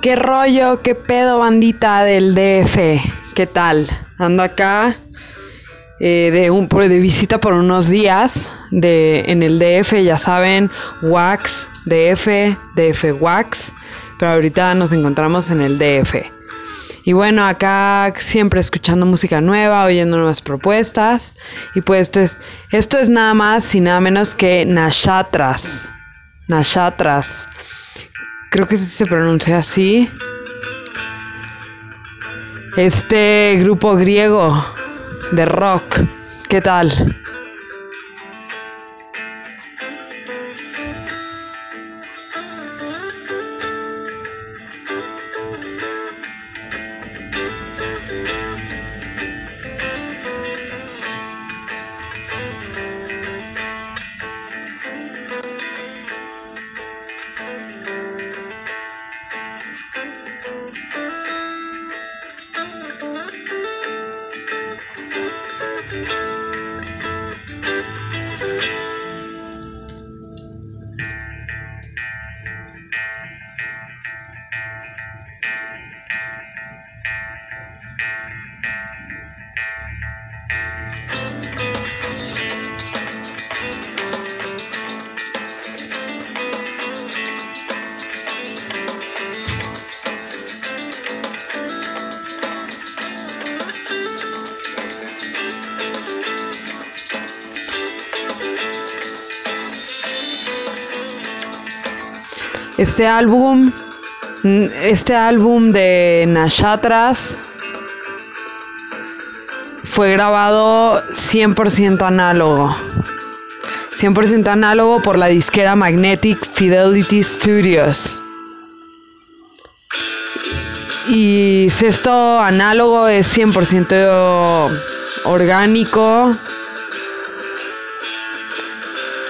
¿Qué rollo? ¿Qué pedo, bandita del DF? ¿Qué tal? Ando acá eh, de, un, de visita por unos días de, en el DF, ya saben, Wax, DF, DF Wax, pero ahorita nos encontramos en el DF. Y bueno, acá siempre escuchando música nueva, oyendo nuevas propuestas. Y pues esto es, esto es nada más y nada menos que Nashatras. Nashatras creo que se pronuncia así. Este grupo griego de rock, ¿qué tal? Este álbum, este álbum de Nashatras fue grabado 100% análogo. 100% análogo por la disquera Magnetic Fidelity Studios. Y esto análogo es 100% orgánico.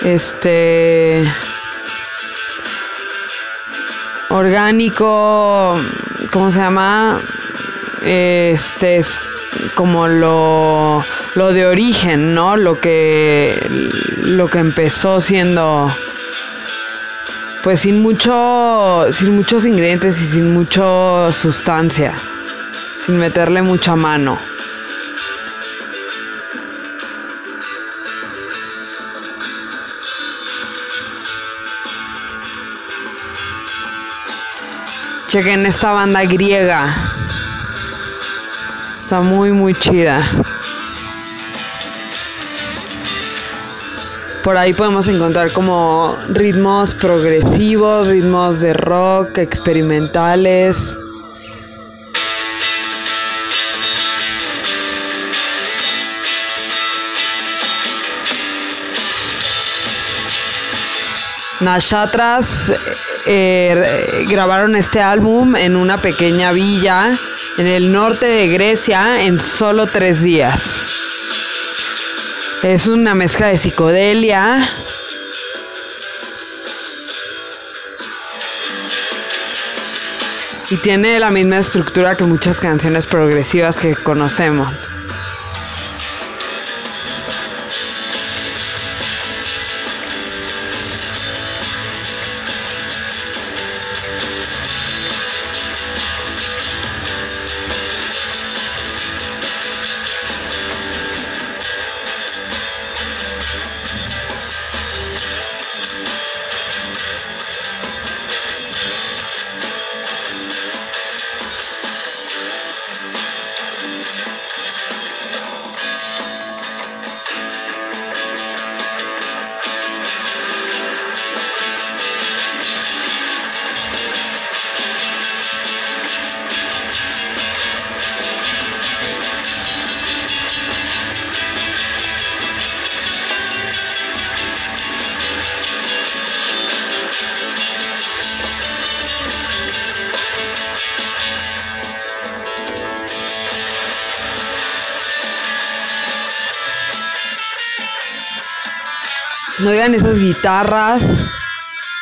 Este orgánico, ¿cómo se llama? Este es como lo, lo de origen, ¿no? Lo que, lo que empezó siendo, pues sin mucho, sin muchos ingredientes y sin mucha sustancia, sin meterle mucha mano. Chequen esta banda griega. Está muy, muy chida. Por ahí podemos encontrar como ritmos progresivos, ritmos de rock, experimentales. Nashatras eh, grabaron este álbum en una pequeña villa en el norte de Grecia en solo tres días. Es una mezcla de psicodelia. Y tiene la misma estructura que muchas canciones progresivas que conocemos. Oigan esas guitarras,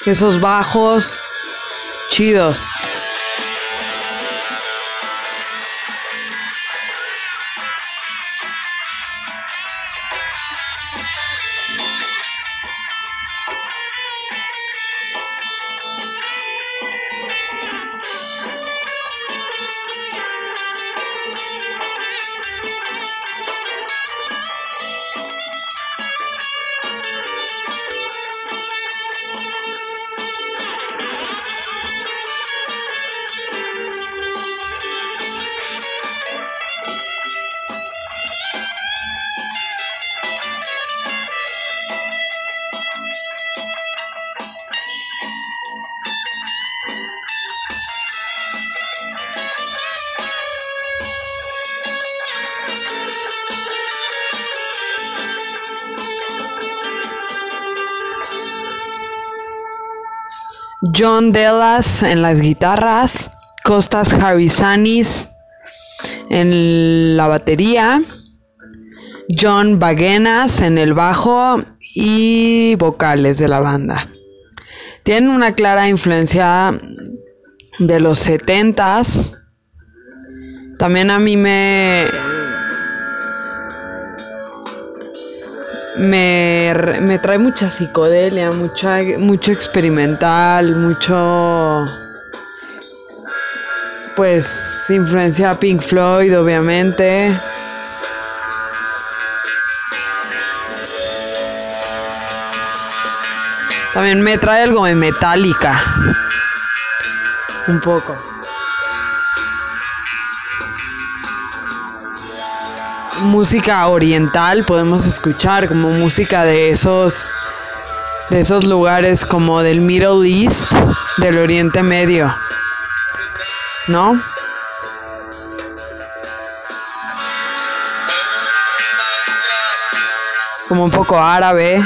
esos bajos, chidos. John Dellas en las guitarras, Costas Harrisanis en la batería, John Baguenas en el bajo y vocales de la banda. Tienen una clara influencia de los 70s. También a mí me me, me, trae mucha psicodelia, mucha, mucho experimental, mucho. Pues influencia Pink Floyd, obviamente. También me trae algo de metálica. Un poco. Música oriental podemos escuchar como música de esos de esos lugares como del Middle East, del Oriente Medio. ¿No? Como un poco árabe.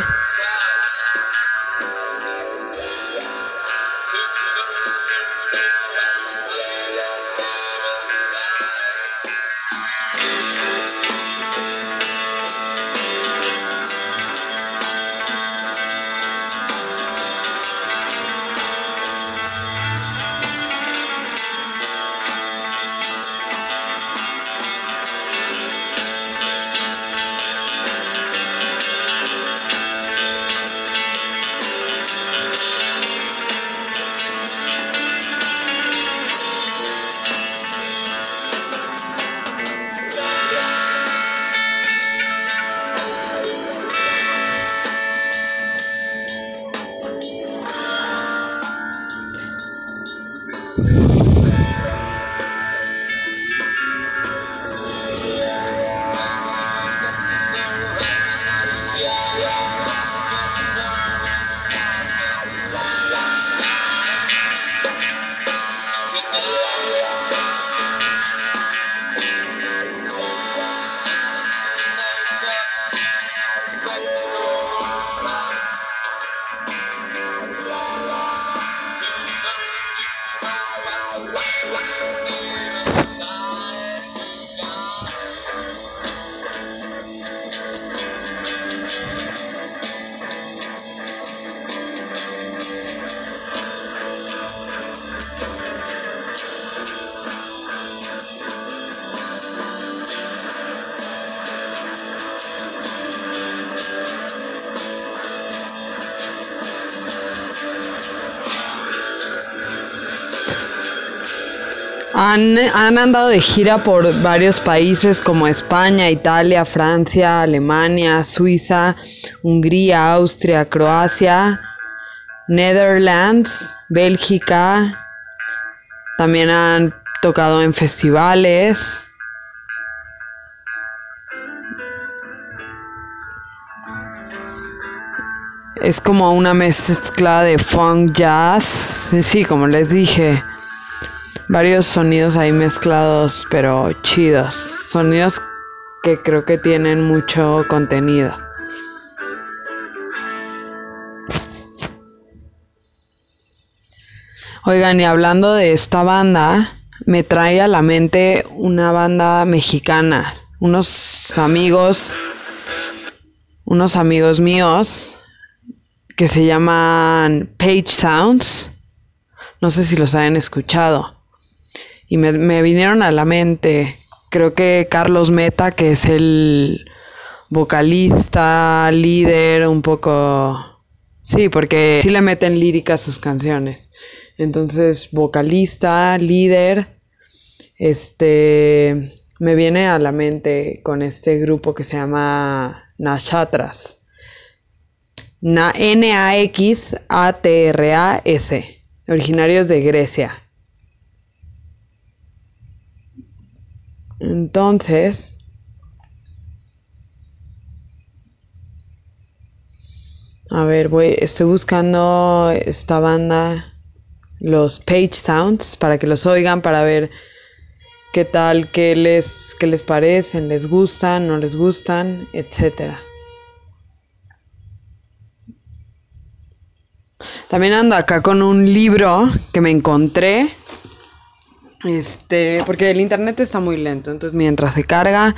Han, andado de gira por varios países como España, Italia, Francia, Alemania, Suiza, Hungría, Austria, Croacia, Netherlands, Bélgica. También han tocado en festivales. Es como una mezcla de funk jazz. Sí, como les dije varios sonidos ahí mezclados, pero chidos. Sonidos que creo que tienen mucho contenido. Oigan, y hablando de esta banda, me trae a la mente una banda mexicana. Unos amigos, unos amigos míos que se llaman Page Sounds. No sé si los han escuchado. Y me, vinieron a la mente, creo que Carlos Meta, que es el vocalista, líder, un poco... Sí, porque sí le meten lírica a sus canciones. Entonces, vocalista, líder, este, me viene a la mente con este grupo que se llama Nashatras. N-A-X-A-T-R-A-S, originarios de Grecia. Entonces, a ver, voy, estoy buscando esta banda, los Page Sounds, para que los oigan, para ver qué tal, qué les, qué les parecen, les gustan, no les gustan, etcétera. También ando acá con un libro que me encontré. Este, porque el internet está muy lento. Entonces, mientras se carga,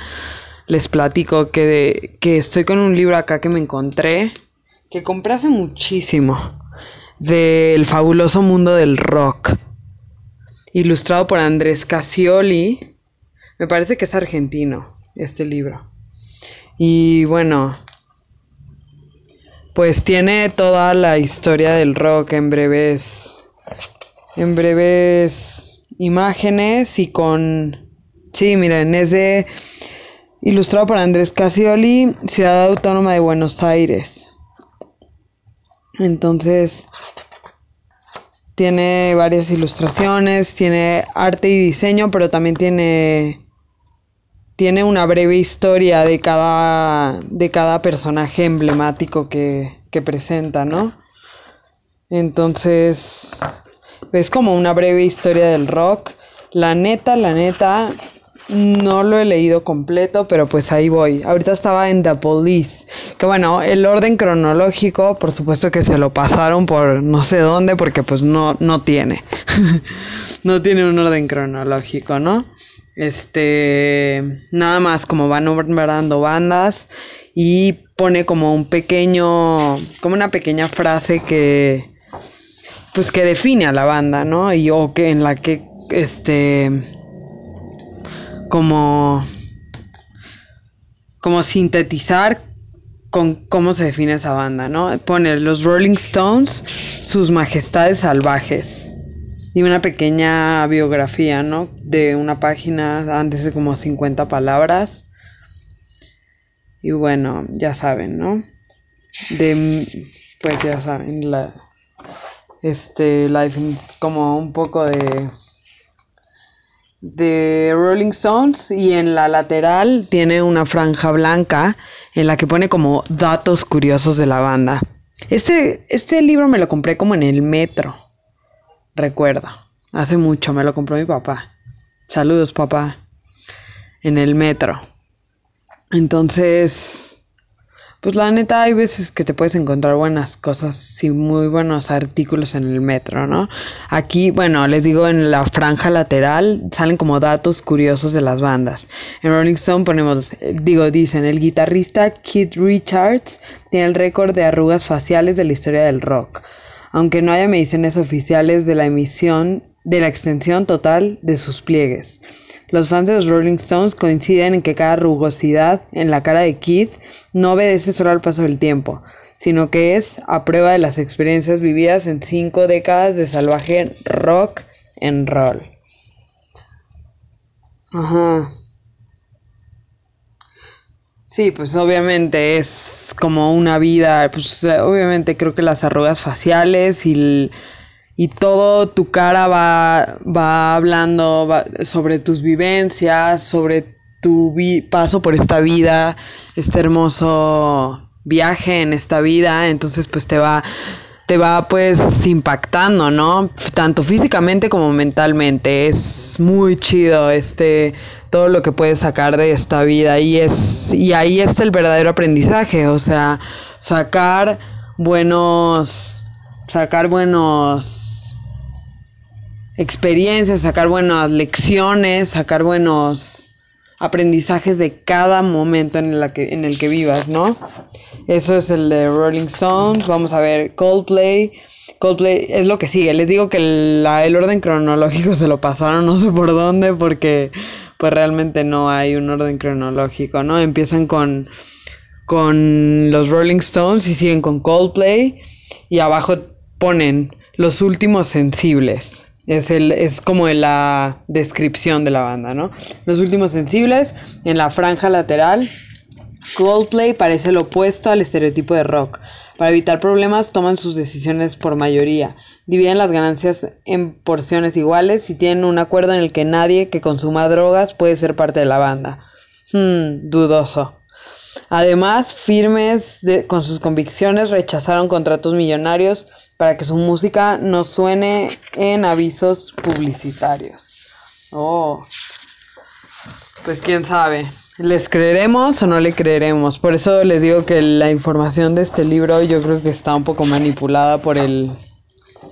les platico que, que estoy con un libro acá que me encontré. Que compré hace muchísimo. Del fabuloso mundo del rock. Ilustrado por Andrés Casioli. Me parece que es argentino este libro. Y bueno, pues tiene toda la historia del rock en breves en breves imágenes y con sí, miren, es de ilustrado por Andrés Casioli, Ciudad Autónoma de Buenos Aires. Entonces tiene varias ilustraciones, tiene arte y diseño, pero también tiene tiene una breve historia de cada, de cada personaje emblemático que, que presenta, ¿no? Entonces, es como una breve historia del rock. La neta, la neta, no lo he leído completo, pero pues ahí voy. Ahorita estaba en The Police. Que bueno, el orden cronológico, por supuesto que se lo pasaron por no sé dónde, porque pues no, no tiene. no tiene un orden cronológico, ¿no? Este, nada más como van nombrando bandas y pone como un pequeño, como una pequeña frase que, pues que define a la banda, ¿no? Y o que en la que, este, como, como sintetizar con cómo se define esa banda, ¿no? Pone los Rolling Stones, sus majestades salvajes y una pequeña biografía, ¿no? De una página, antes de como 50 palabras. Y bueno, ya saben, ¿no? De, pues ya saben, la, este, la, como un poco de, de Rolling Stones y en la lateral tiene una franja blanca en la que pone como datos curiosos de la banda. Este, este libro me lo compré como en el metro recuerdo. Hace mucho me lo compró mi papá. Saludos, papá. En el metro. Entonces, pues la neta hay veces que te puedes encontrar buenas cosas y muy buenos artículos en el metro, ¿no? Aquí, bueno, les digo en la franja lateral salen como datos curiosos de las bandas. En Rolling Stone ponemos, digo, dicen, el guitarrista Keith Richards tiene el récord de arrugas faciales de la historia del rock aunque no haya mediciones oficiales de la emisión de la extensión total de sus pliegues. Los fans de los Rolling Stones coinciden en que cada rugosidad en la cara de Keith no obedece solo al paso del tiempo, sino que es a prueba de las experiencias vividas en cinco décadas de salvaje rock and roll. Ajá. Sí, pues obviamente es como una vida, pues obviamente creo que las arrugas faciales y, y todo tu cara va, va hablando sobre tus vivencias, sobre tu paso por esta vida, este hermoso viaje en esta vida, entonces pues te va te va pues impactando, ¿no? Tanto físicamente como mentalmente. Es muy chido este todo lo que puedes sacar de esta vida y es y ahí está el verdadero aprendizaje, o sea, sacar buenos sacar buenos experiencias, sacar buenas lecciones, sacar buenos aprendizajes de cada momento en, la que, en el que vivas, ¿no? Eso es el de Rolling Stones. Vamos a ver Coldplay. Coldplay es lo que sigue. Les digo que el orden cronológico se lo pasaron no sé por dónde porque pues realmente no hay un orden cronológico, ¿no? Empiezan con, con los Rolling Stones y siguen con Coldplay y abajo ponen los últimos sensibles. Es, el, es como la descripción de la banda, ¿no? Los últimos sensibles en la franja lateral. Coldplay parece lo opuesto al estereotipo de rock. Para evitar problemas toman sus decisiones por mayoría. Dividen las ganancias en porciones iguales y tienen un acuerdo en el que nadie que consuma drogas puede ser parte de la banda. Hmm, dudoso. Además, firmes con sus convicciones, rechazaron contratos millonarios para que su música no suene en avisos publicitarios. Oh, pues quién sabe. ¿Les creeremos o no le creeremos? Por eso les digo que la información de este libro yo creo que está un poco manipulada por el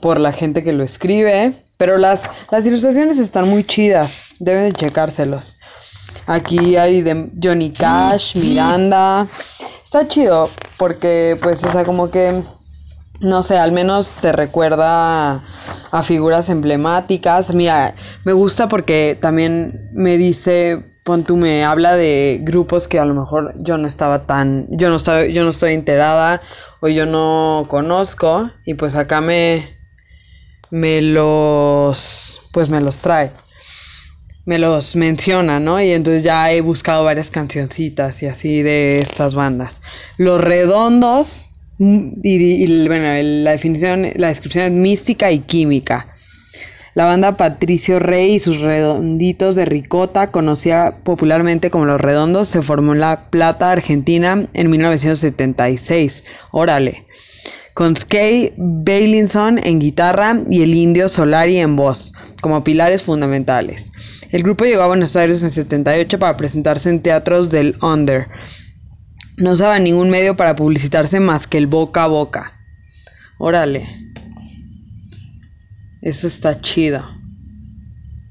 por la gente que lo escribe, pero las, las ilustraciones están muy chidas, deben de checárselos. Aquí hay de Johnny Cash, Miranda. Está chido porque pues o sea, como que no sé, al menos te recuerda a figuras emblemáticas. Mira, me gusta porque también me dice, pon tú, me habla de grupos que a lo mejor yo no estaba tan, yo no estaba, yo no estoy enterada o yo no conozco y pues acá me, me los, pues me los trae. Me los menciona, ¿no? Y entonces ya he buscado varias cancioncitas y así de estas bandas. Los redondos Mm, y, bueno, la definición, la descripción es mística y química. La banda Patricio Rey y sus redonditos de ricota, conocida popularmente como Los Redondos, se formó en La Plata, Argentina, en 1976. Órale. Con Skay Bailinson en guitarra y el indio Solari en voz, como pilares fundamentales. El grupo llegó a Buenos Aires en 78 para presentarse en teatros del Under, no usaba ningún medio para publicitarse más que el boca a boca. Órale. Eso está chido.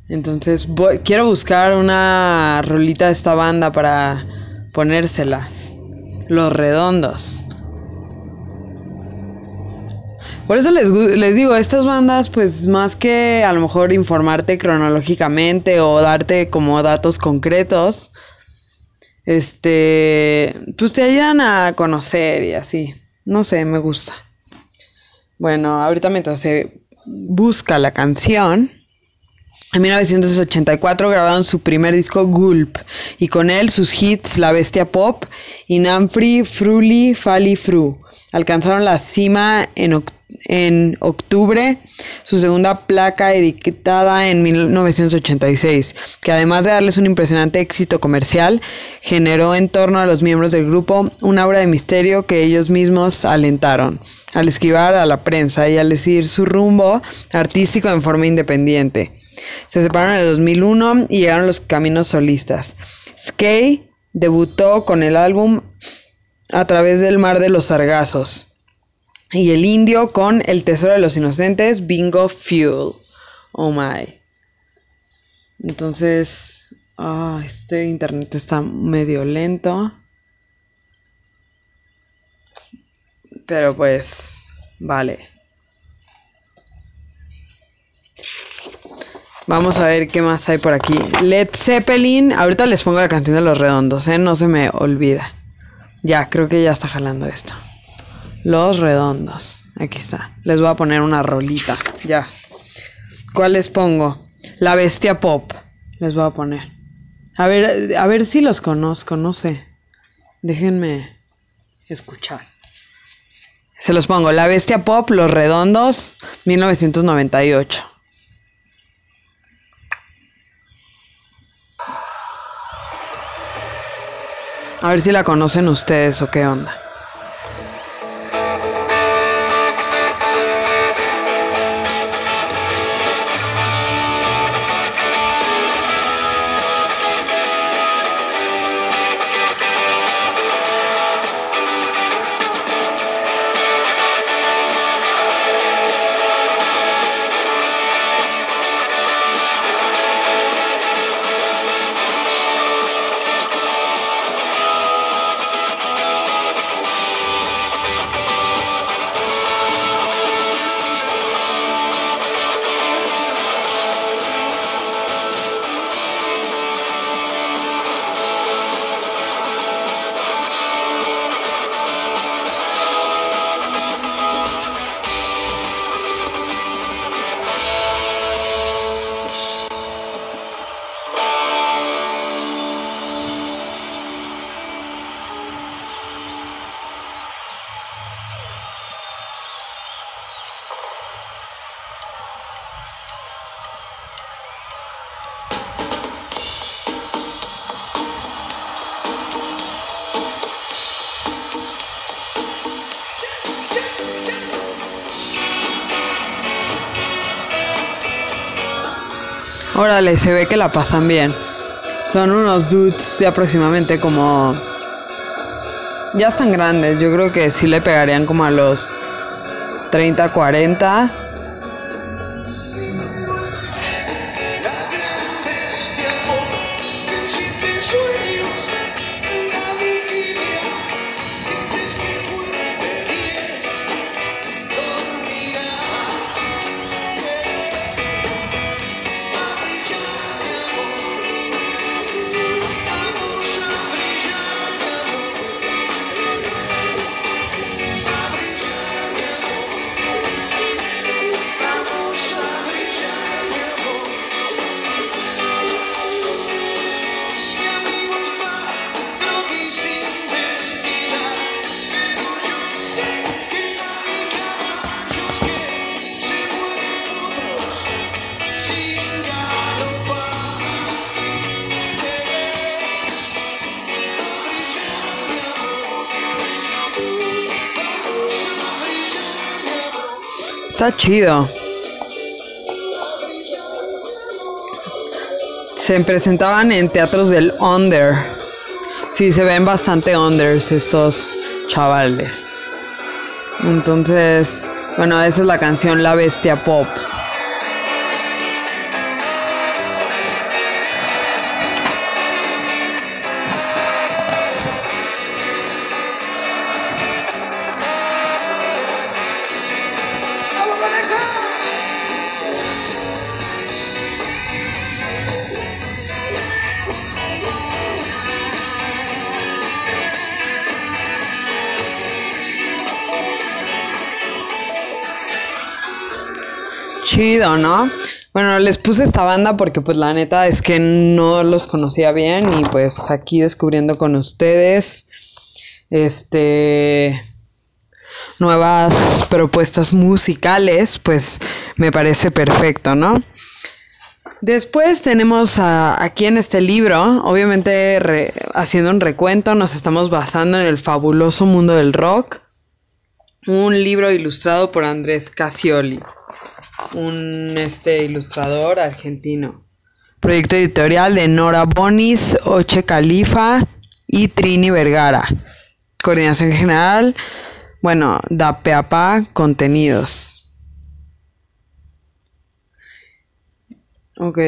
Entonces quiero buscar una rolita de esta banda para ponérselas. Los redondos. Por eso les, les, digo, estas bandas, pues más que a lo mejor informarte cronológicamente o darte como datos concretos, este, pues te ayudan a conocer y así. No sé, me gusta. Bueno, ahorita mientras se busca la canción, en 1984 grabaron su primer disco Gulp y con él sus hits La Bestia Pop y Namfri, Fruli, Fali, Fru. Alcanzaron la cima en octubre en octubre su segunda placa editada en 1986, que además de darles un impresionante éxito comercial, generó en torno a los miembros del grupo una obra de misterio que ellos mismos alentaron, al esquivar a la prensa y al decidir su rumbo artístico en forma independiente. Se separaron en el 2001 y llegaron los caminos solistas. Skay debutó con el álbum A través del mar de los sargazos y el indio con El Tesoro de los Inocentes, Bingo Fuel. Oh my. Entonces, ah, este internet está medio lento. Pero pues, vale. Vamos a ver qué más hay por aquí. Led Zeppelin. Ahorita les pongo la canción de los redondos, ¿eh? No se me olvida. Ya, creo que ya está jalando esto. Los redondos. Aquí está. Les voy a poner una rolita. Ya. ¿Cuál les pongo? La bestia pop. Les voy a poner. A ver, a ver si los conozco, no sé. Déjenme escuchar. Se los pongo. La bestia pop, Los redondos, 1998. A ver si la conocen ustedes o qué onda. Órale, se ve que la pasan bien. Son unos dudes de aproximadamente como... Ya están grandes, yo creo que sí le pegarían como a los 30, 40. Está chido. Se presentaban en teatros del under. Sí, se ven bastante unders estos chavales. Entonces, bueno, esa es la canción La Bestia Pop. Chido, ¿no? Bueno, les puse esta banda porque pues la neta es que no los conocía bien y pues aquí descubriendo con ustedes este nuevas propuestas musicales, pues me parece perfecto, ¿no? Después tenemos aquí en este libro, obviamente haciendo un recuento, nos estamos basando en el fabuloso mundo del rock, un libro ilustrado por Andrés Casioli un este, ilustrador argentino. Proyecto editorial de Nora Bonis, Oche Califa y Trini Vergara. Coordinación general, bueno, da Peapa Contenidos. Ok.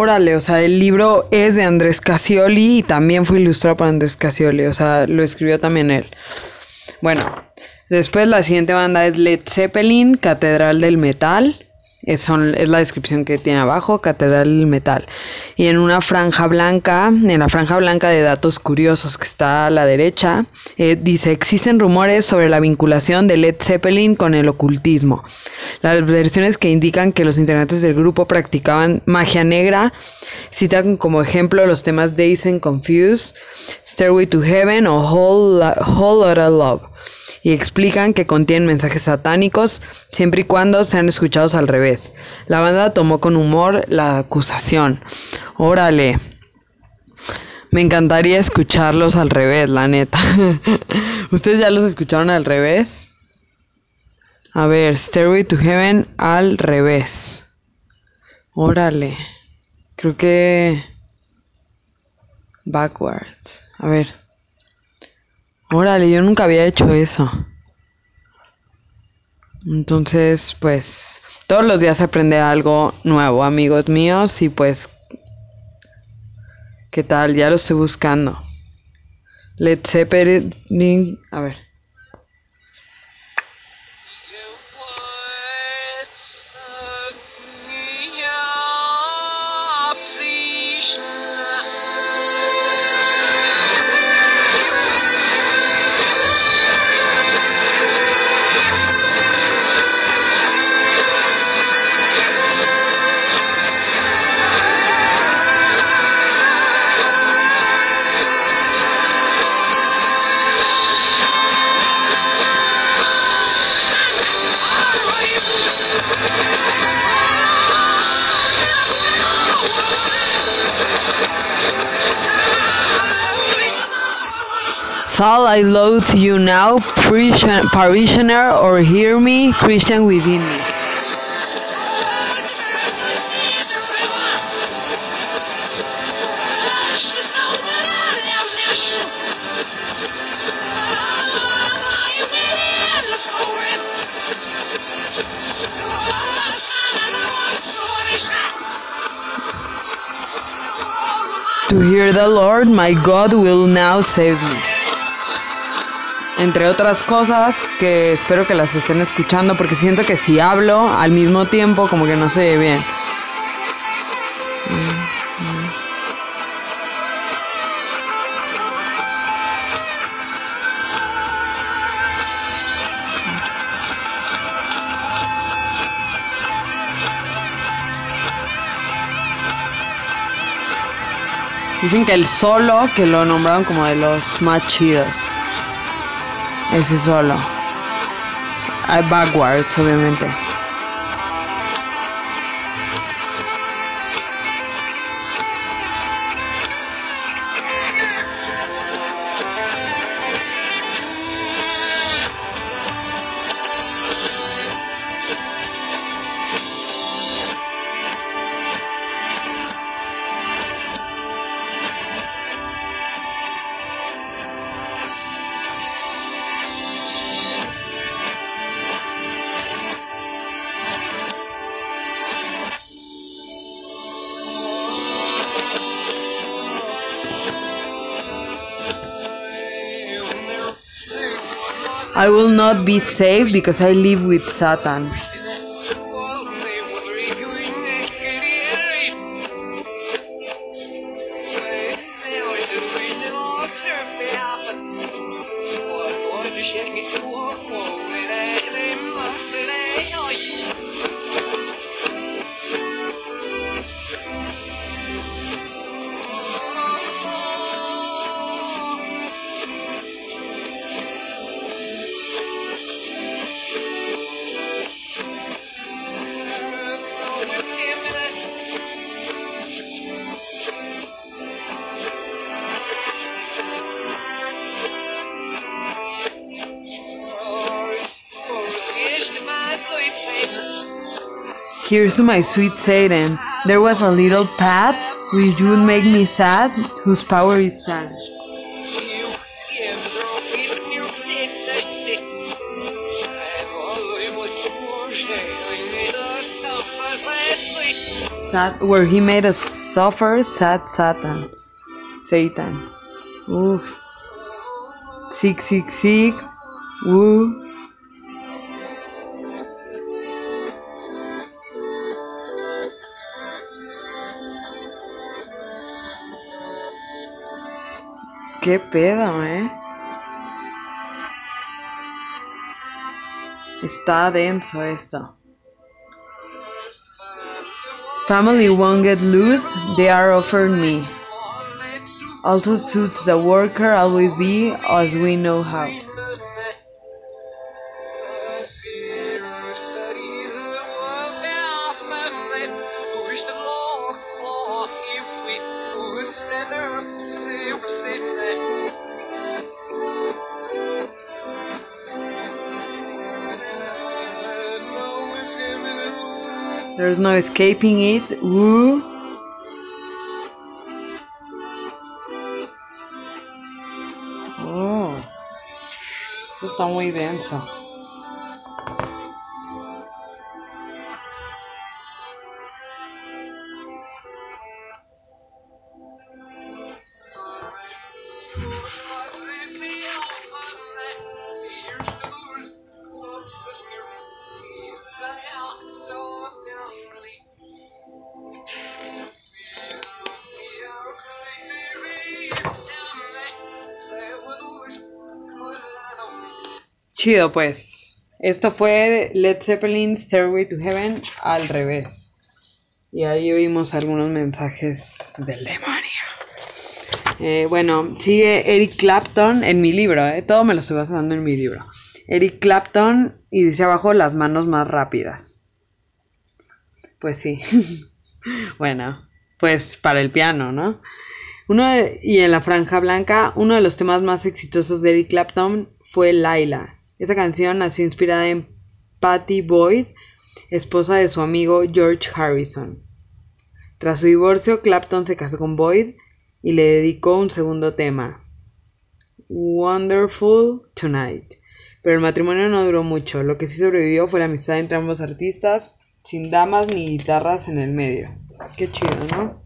Órale, o sea, el libro es de Andrés Casioli y también fue ilustrado por Andrés Casioli, o sea, lo escribió también él. Bueno, después la siguiente banda es Led Zeppelin, Catedral del Metal. Es, es, la descripción que tiene abajo, Catedral Metal. Y en una franja blanca, en la franja blanca de datos curiosos que está a la derecha, eh, dice, existen rumores sobre la vinculación de Led Zeppelin con el ocultismo. Las versiones que indican que los integrantes del grupo practicaban magia negra citan como ejemplo los temas Days and Confused, Stairway to Heaven o Whole, Whole Lotta Love y explican que contienen mensajes satánicos siempre y cuando sean escuchados al revés. La banda tomó con humor la acusación. Órale. Me encantaría escucharlos al revés, la neta. ¿Ustedes ya los escucharon al revés? A ver, Stairway to Heaven al revés. Órale. Creo que... Backwards. A ver. Órale, yo nunca había hecho eso. Entonces, pues, todos los días aprende algo nuevo, amigos míos, y pues, ¿qué tal? Ya lo estoy buscando. Let's Zeppelin, a ver. Saul, I loathe you now, parishioner, or hear me, Christian within me. To hear the Lord, my God will now save me. Entre otras cosas que espero que las estén escuchando porque siento que si hablo al mismo tiempo como que no se ve bien. Dicen que el solo, que lo nombraron como de los más chidos. Ese solo. Hay backwards, obviamente. I will not be saved because I live with Satan. Here's to my sweet Satan. There was a little path which would make me sad, whose power is sad. Sad, where he made us suffer, sad Satan. Satan. Oof. 666. Woo. Qué pedo, ¿eh? Está denso esto. Family won't get loose, they are offered me. Also suits the worker always be as we know how. There's no escaping it. Woo. Oh. Eso está muy denso. Pues. Esto fue Led Zeppelin Stairway to Heaven al revés. Y ahí oímos algunos mensajes del demonio. Eh, bueno, sigue Eric Clapton en mi libro, eh, todo me lo estoy basando en mi libro. Eric Clapton y dice abajo las manos más rápidas. Pues sí. bueno, pues para el piano, ¿no? Uno y en la franja blanca, uno de los temas más exitosos de Eric Clapton fue Laila. Esta canción nació inspirada en Patty Boyd, esposa de su amigo George Harrison. Tras su divorcio, Clapton se casó con Boyd y le dedicó un segundo tema, Wonderful Tonight. Pero el matrimonio no duró mucho, lo que sí sobrevivió fue la amistad entre ambos artistas, sin damas ni guitarras en el medio. Qué chido, ¿no?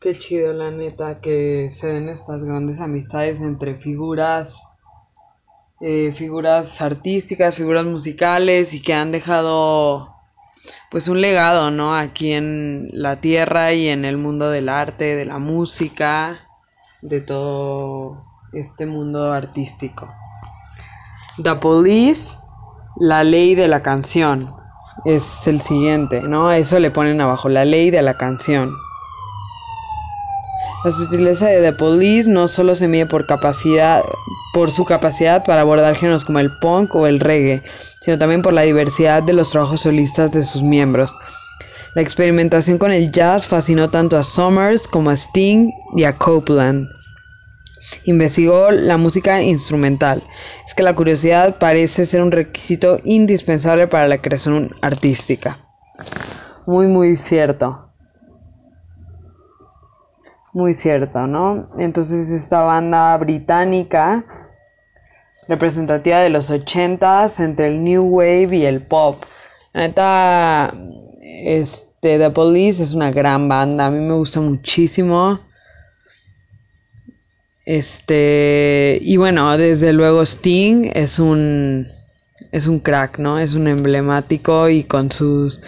Qué chido, la neta, que se den estas grandes amistades entre figuras, eh, figuras artísticas, figuras musicales y que han dejado pues un legado, ¿no? Aquí en la tierra y en el mundo del arte, de la música, de todo este mundo artístico. The Police, la ley de la canción, es el siguiente, ¿no? Eso le ponen abajo, la ley de la canción. La sutileza de The Police no solo se mide por capacidad, por su capacidad para abordar géneros como el punk o el reggae, sino también por la diversidad de los trabajos solistas de sus miembros. La experimentación con el jazz fascinó tanto a Summers como a Sting y a Copeland. Investigó la música instrumental. Es que la curiosidad parece ser un requisito indispensable para la creación artística. Muy, muy cierto. Muy cierto, ¿no? Entonces esta banda británica, representativa de los 80s, entre el New Wave y el pop. Neta, este, The Police es una gran banda, a mí me gusta muchísimo. Este, y bueno, desde luego Sting es un es un crack, ¿no? Es un emblemático y con sus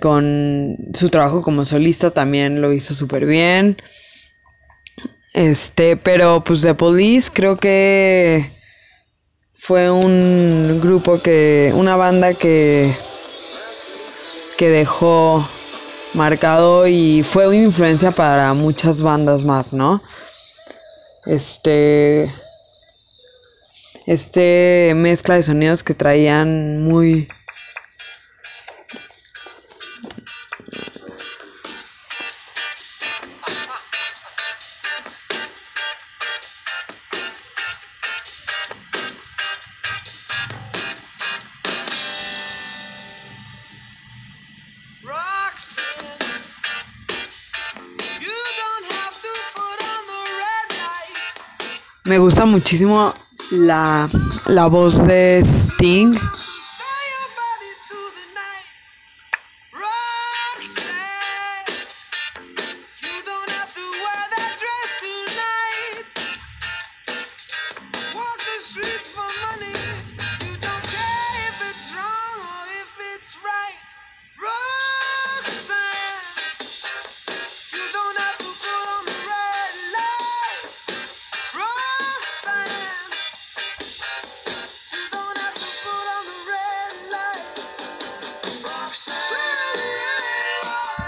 con su trabajo como solista también lo hizo súper bien. Este, pero pues The Police creo que fue un grupo que, una banda que, que dejó marcado y fue una influencia para muchas bandas más, ¿no? Este, este mezcla de sonidos que traían muy, muchísimo la, la voz de Sting.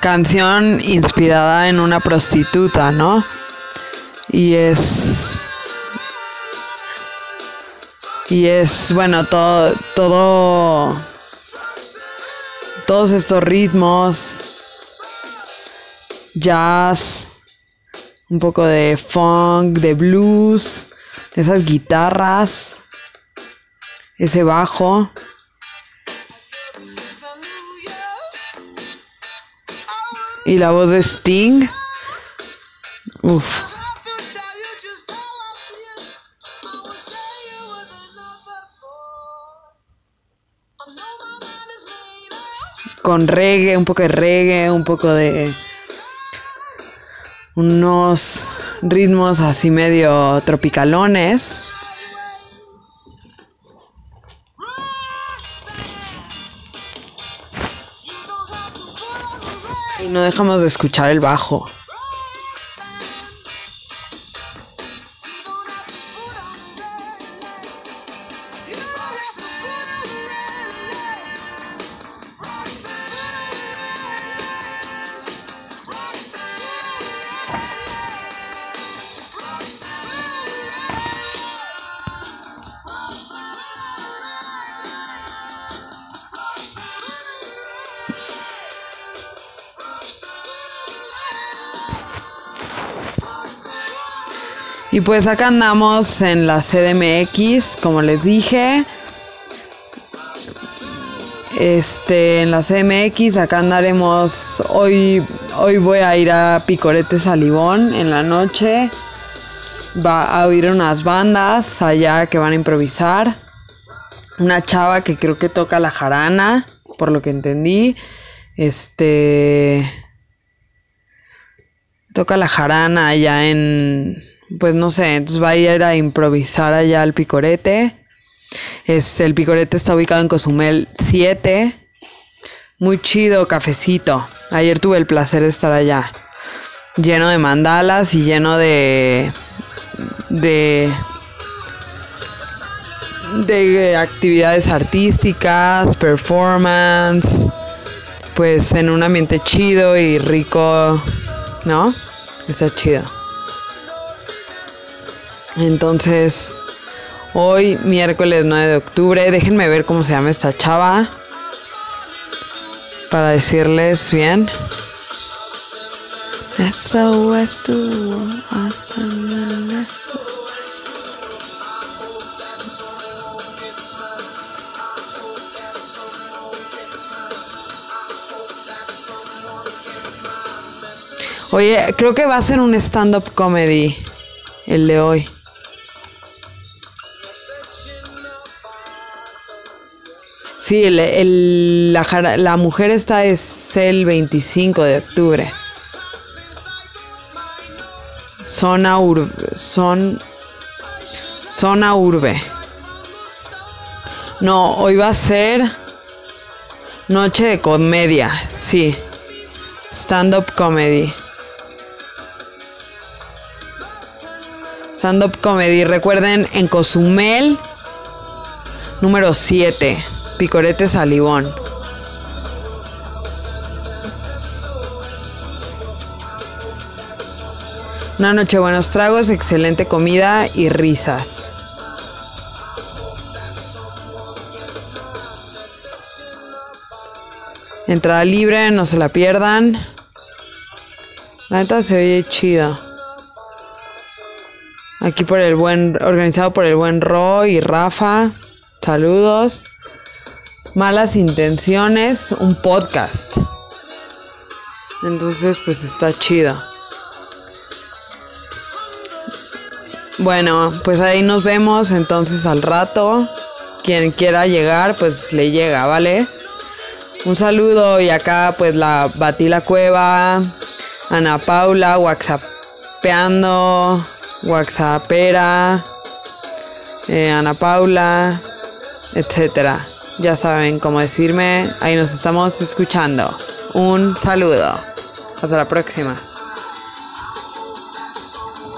Canción inspirada en una prostituta, ¿no? Y es y es bueno todo todo todos estos ritmos jazz un poco de funk de blues esas guitarras ese bajo Y la voz de Sting. Uf. Con reggae, un poco de reggae, un poco de unos ritmos así medio tropicalones. No dejamos de escuchar el bajo. Y pues acá andamos en la CDMX, como les dije. Este, en la CMX, acá andaremos. Hoy, hoy voy a ir a Picorete Salivón en la noche. Va a oír unas bandas allá que van a improvisar. Una chava que creo que toca la jarana, por lo que entendí. Este. Toca la jarana allá en pues no sé, entonces va a ir a improvisar allá al Picorete. Es, el Picorete está ubicado en Cozumel 7. Muy chido, cafecito. Ayer tuve el placer de estar allá. Lleno de mandalas y lleno de. de. de actividades artísticas, performance. Pues en un ambiente chido y rico, ¿no? Está chido. Entonces, hoy, miércoles 9 de octubre, déjenme ver cómo se llama esta chava. Para decirles bien. Oye, creo que va a ser un stand-up comedy el de hoy. Sí, la, mujer esta es el 25 de octubre. Zona urbe. Son, zona urbe. No, hoy va a ser noche de comedia. Sí. Stand-up comedy. Stand-up comedy. Recuerden en Cozumel, número 7. Picorete Salivón. Una noche buenos tragos, excelente comida y risas. Entrada libre, no se la pierdan. La neta se oye chido. Aquí por el buen, organizado por el buen Ro y Rafa. Saludos. Malas Intenciones, un podcast. Entonces, pues está chido. Bueno, pues ahí nos vemos entonces al rato. Quien quiera llegar, pues le llega, ¿vale? Un saludo y acá pues la Batí Cueva, Ana Paula, Whatsappeando, Whatsappera, eh, Ana Paula, etcétera. Ya saben cómo decirme. Ahí nos estamos escuchando. Un saludo. Hasta la próxima.